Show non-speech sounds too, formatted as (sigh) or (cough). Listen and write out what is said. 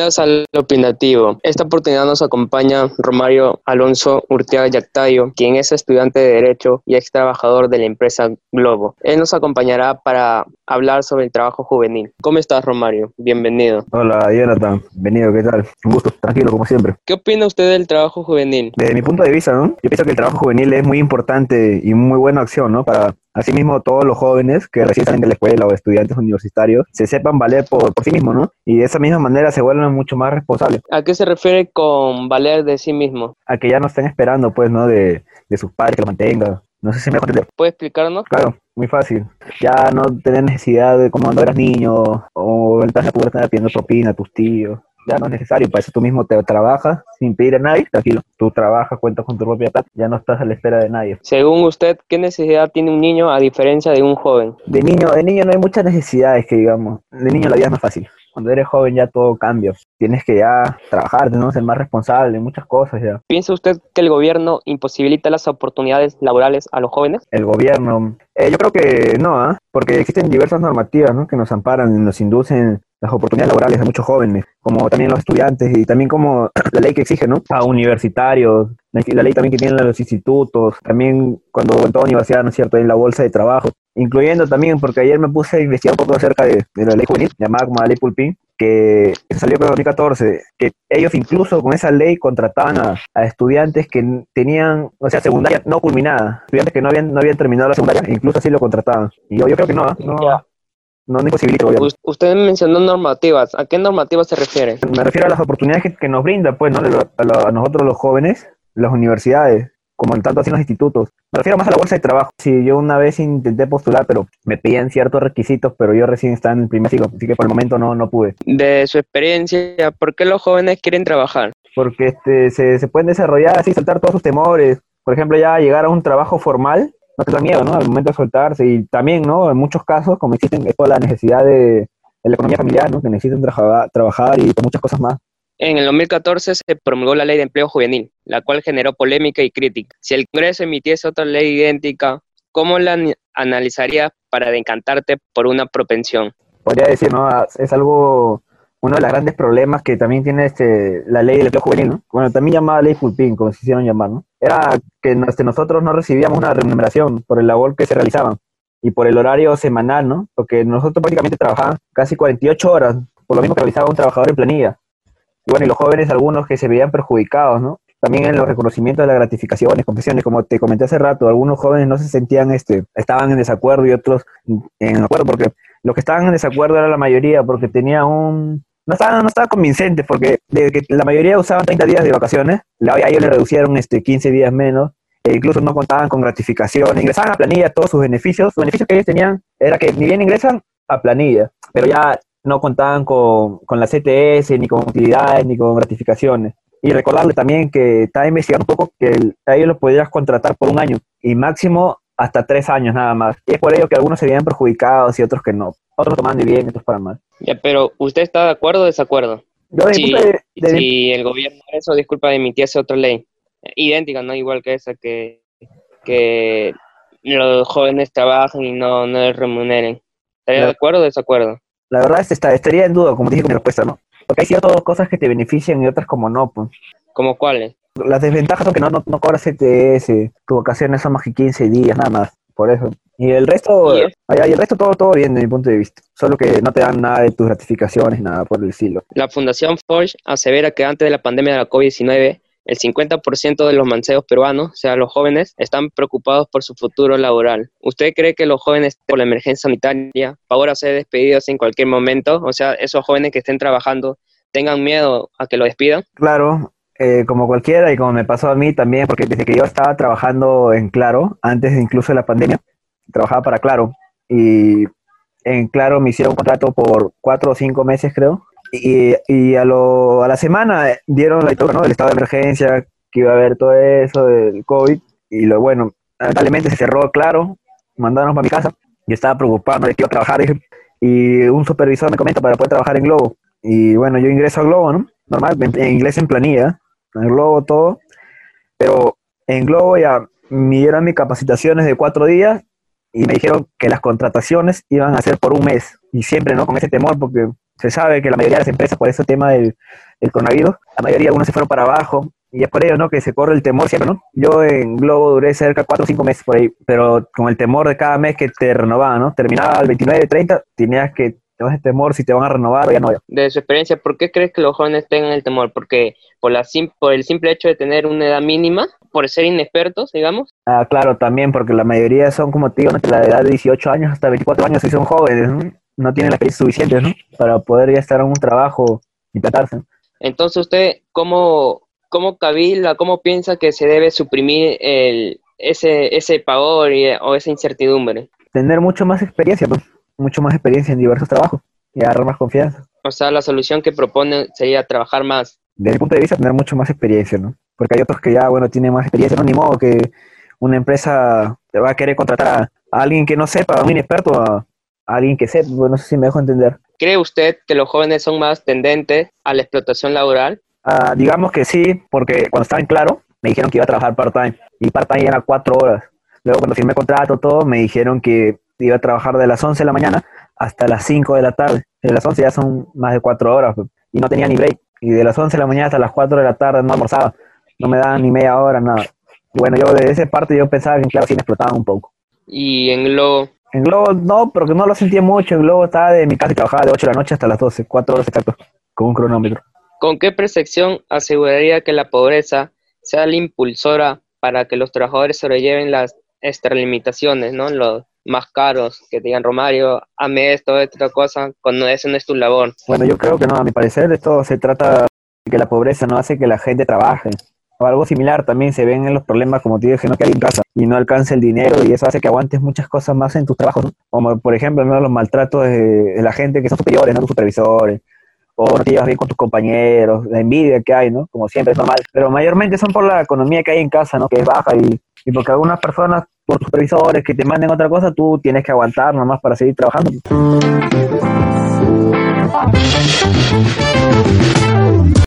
Bienvenidos al Opinativo. Esta oportunidad nos acompaña Romario Alonso Urteaga Yactayo, quien es estudiante de Derecho y ex trabajador de la empresa Globo. Él nos acompañará para hablar sobre el trabajo juvenil. ¿Cómo estás, Romario? Bienvenido. Hola, Jonathan. Bienvenido, ¿qué tal? Un gusto, tranquilo, como siempre. ¿Qué opina usted del trabajo juvenil? Desde mi punto de vista, ¿no? Yo pienso que el trabajo juvenil es muy importante y muy buena acción, ¿no? Para Asimismo, todos los jóvenes que recién salen de la escuela o estudiantes universitarios se sepan valer por, por sí mismos, ¿no? Y de esa misma manera se vuelven mucho más responsables. ¿A qué se refiere con valer de sí mismo? A que ya no estén esperando, pues, ¿no? De, de sus padres que lo mantengan. No sé si me entender. ¿Puede explicarnos? Claro, muy fácil. Ya no tener necesidad de como cuando eras niño o el de estar pidiendo propina a tus tíos ya no es necesario, para eso tú mismo te trabajas sin pedir a nadie, tranquilo, tú trabajas, cuentas con tu propia plata, ya no estás a la espera de nadie. Según usted, ¿qué necesidad tiene un niño a diferencia de un joven? De niño, de niño no hay muchas necesidades que digamos, de niño la vida es más fácil. Cuando eres joven ya todo cambia. Tienes que ya trabajar, ¿no? ser más responsable en muchas cosas ya. ¿Piensa usted que el gobierno imposibilita las oportunidades laborales a los jóvenes? El gobierno, eh, yo creo que no, ¿ah? porque existen diversas normativas ¿no? que nos amparan, nos inducen las oportunidades laborales a muchos jóvenes, como también los estudiantes y también como (clears throat) la ley que exige, ¿no? A universitarios, la ley también que tienen los institutos, también cuando en toda universidad, ¿no es cierto?, en la bolsa de trabajo, incluyendo también, porque ayer me puse a investigar un poco acerca de, la ley juvenil, llamada como la ley Pulpín, que salió en 2014, que ellos incluso con esa ley contrataban a, estudiantes que tenían, o sea, secundaria no culminada, estudiantes que no habían, no habían terminado la secundaria, incluso así lo contrataban. Y yo, yo creo que no, no, no, no imposibilita Usted mencionó normativas. ¿A qué normativas se refiere? Me refiero a las oportunidades que, nos brinda, pues, ¿no? A, nosotros los jóvenes, las universidades, como en tanto así los institutos. Me refiero más a la bolsa de trabajo. Sí, yo una vez intenté postular, pero me pedían ciertos requisitos, pero yo recién estaba en el primer ciclo, así que por el momento no, no pude. De su experiencia, ¿por qué los jóvenes quieren trabajar? Porque este, se, se pueden desarrollar así, saltar todos sus temores. Por ejemplo, ya llegar a un trabajo formal no te da miedo, ¿no? Al momento de soltarse y también, ¿no? En muchos casos, como existen, es la necesidad de, la economía familiar, ¿no? Que necesitan trabajar, trabajar y por muchas cosas más. En el 2014 se promulgó la ley de empleo juvenil, la cual generó polémica y crítica. Si el Congreso emitiese otra ley idéntica, ¿cómo la analizarías para decantarte por una propensión? Podría decir, ¿no? Es algo uno de los grandes problemas que también tiene este, la ley del empleo juvenil, ¿no? Bueno, también llamada ley Fulpín, como se hicieron llamar, ¿no? Era que nosotros no recibíamos una remuneración por el labor que se realizaban y por el horario semanal, ¿no? Porque nosotros prácticamente trabajábamos casi 48 horas, por lo mismo que realizaba un trabajador en planilla. Y bueno, y los jóvenes, algunos que se veían perjudicados, ¿no? También en los reconocimientos de las gratificaciones, confesiones, como te comenté hace rato, algunos jóvenes no se sentían, este, estaban en desacuerdo y otros en acuerdo, porque los que estaban en desacuerdo era la mayoría, porque tenía un, no estaba, no estaba convincente porque que la mayoría usaban 30 días de vacaciones, a ellos le reducieron este, 15 días menos, e incluso no contaban con gratificación, ingresaban a planilla todos sus beneficios, los beneficios que ellos tenían era que ni bien ingresan a planilla, pero ya no contaban con, con la CTS, ni con utilidades, ni con gratificaciones. Y recordarle también que estaba investigando un poco que a ellos los podías contratar por un año y máximo hasta tres años nada más. Y es por ello que algunos se veían perjudicados y otros que no. Otros toman de bien, otros para mal. Ya, pero ¿usted está de acuerdo o desacuerdo? Yo si, si el gobierno eso, disculpa, emitiese otra ley idéntica, no igual que esa, que, que los jóvenes trabajen y no, no les remuneren. ¿Estaría de acuerdo o desacuerdo? La verdad es que estaría en duda, como dije con mi respuesta, ¿no? Porque hay ciertas cosas que te benefician y otras como no, pues. ¿Como cuáles? Las desventajas son que no, no, no cobras CTS, tus vacaciones son más que 15 días, nada más, por eso. Y el resto, y el resto todo, todo bien desde mi punto de vista. Solo que no te dan nada de tus gratificaciones, nada por el estilo. La Fundación Forge asevera que antes de la pandemia de la COVID-19, el 50% de los manceos peruanos, o sea, los jóvenes, están preocupados por su futuro laboral. ¿Usted cree que los jóvenes, por la emergencia sanitaria, ahora ser despedidos en cualquier momento? O sea, esos jóvenes que estén trabajando, tengan miedo a que lo despidan? Claro, eh, como cualquiera y como me pasó a mí también, porque desde que yo estaba trabajando en Claro, antes incluso de la pandemia, trabajaba para Claro y en Claro me hicieron un contrato por cuatro o cinco meses creo y, y a, lo, a la semana dieron la historia, ¿no? El estado de emergencia, que iba a haber todo eso del COVID y lo bueno, lamentablemente se cerró Claro, mandaron para mi casa y estaba preocupado de que iba a trabajar y un supervisor me comenta para poder trabajar en Globo y bueno, yo ingreso a Globo, ¿no? Normal, en inglés en planilla en Globo todo, pero en Globo ya me dieron mis capacitaciones de cuatro días y me dijeron que las contrataciones iban a ser por un mes y siempre, ¿no? Con ese temor porque se sabe que la mayoría de las empresas, por ese tema del, coronavirus, la mayoría, algunos se fueron para abajo, y es por ello, ¿no? Que se corre el temor siempre, ¿no? Yo en Globo duré cerca de 4 o 5 meses por ahí, pero con el temor de cada mes que te renovaban, ¿no? Terminaba el 29, 30, tenías que tener ese temor si te van a renovar o ya no. De su experiencia, ¿por qué crees que los jóvenes tengan el temor? Porque por, la por el simple hecho de tener una edad mínima, por ser inexpertos, digamos. Ah, claro, también, porque la mayoría son, como te digo, entre la edad de 18 años hasta 24 años y son jóvenes, ¿no? tienen la experiencia suficiente, ¿no? Para poder ya estar en un trabajo y tratarse. Entonces, ¿usted cómo, cómo cabila, cómo piensa que se debe suprimir el, ese, ese pavor o esa incertidumbre? Tener mucho más experiencia, pues, mucho más experiencia en diversos trabajos y agarrar más confianza. O sea, la solución que propone sería trabajar más. Desde mi punto de vista, tener mucho más experiencia, ¿no? Porque hay otros que ya, bueno, tienen más experiencia, no ni modo que una empresa te va a querer contratar a, alguien que no sepa, a un inexperto, a, alguien que sepa, bueno, no sé si me dejo entender. ¿Cree usted que los jóvenes son más tendentes a la explotación laboral? Ah, digamos que sí, porque cuando estaba en claro, me dijeron que iba a trabajar part-time, y part-time era cuatro horas. Luego cuando firmé contrato, todo, me dijeron que iba a trabajar de las 11 de la mañana hasta las 5 de la tarde. De las 11 ya son más de cuatro horas, pues, y no tenía ni break. Y de las 11 de la mañana hasta las 4 de la tarde no almorzaba, no me daban ni media hora, nada. bueno, yo de esa parte yo pensaba que claro sí me explotaban un poco. ¿Y en Globo? En Globo no, porque no lo sentía mucho. En Globo estaba de mi casa y trabajaba de 8 de la noche hasta las 12, 4 horas exacto, con un cronómetro. ¿Con qué percepción aseguraría que la pobreza sea la impulsora para que los trabajadores sobrelleven las extralimitaciones, ¿no? Los más caros, que digan, Romario, ame esto, otra cosa, cuando ese no es tu labor. Bueno, yo creo que no, a mi parecer esto se trata de que la pobreza no hace que la gente trabaje. O algo similar también se ven en los problemas, como te dije, ¿no? que hay en casa y no alcanza el dinero y eso hace que aguantes muchas cosas más en tus trabajos, como por ejemplo ¿no? los maltratos de, la gente que son superiores, ¿no? tus supervisores, o no te llevas bien con tus compañeros, la envidia que hay, ¿no? Como siempre es normal. Pero mayormente son por la economía que hay en casa, ¿no? Que es baja y porque algunas personas, por tus supervisores, que te manden otra cosa, tú tienes que aguantar nomás para seguir trabajando.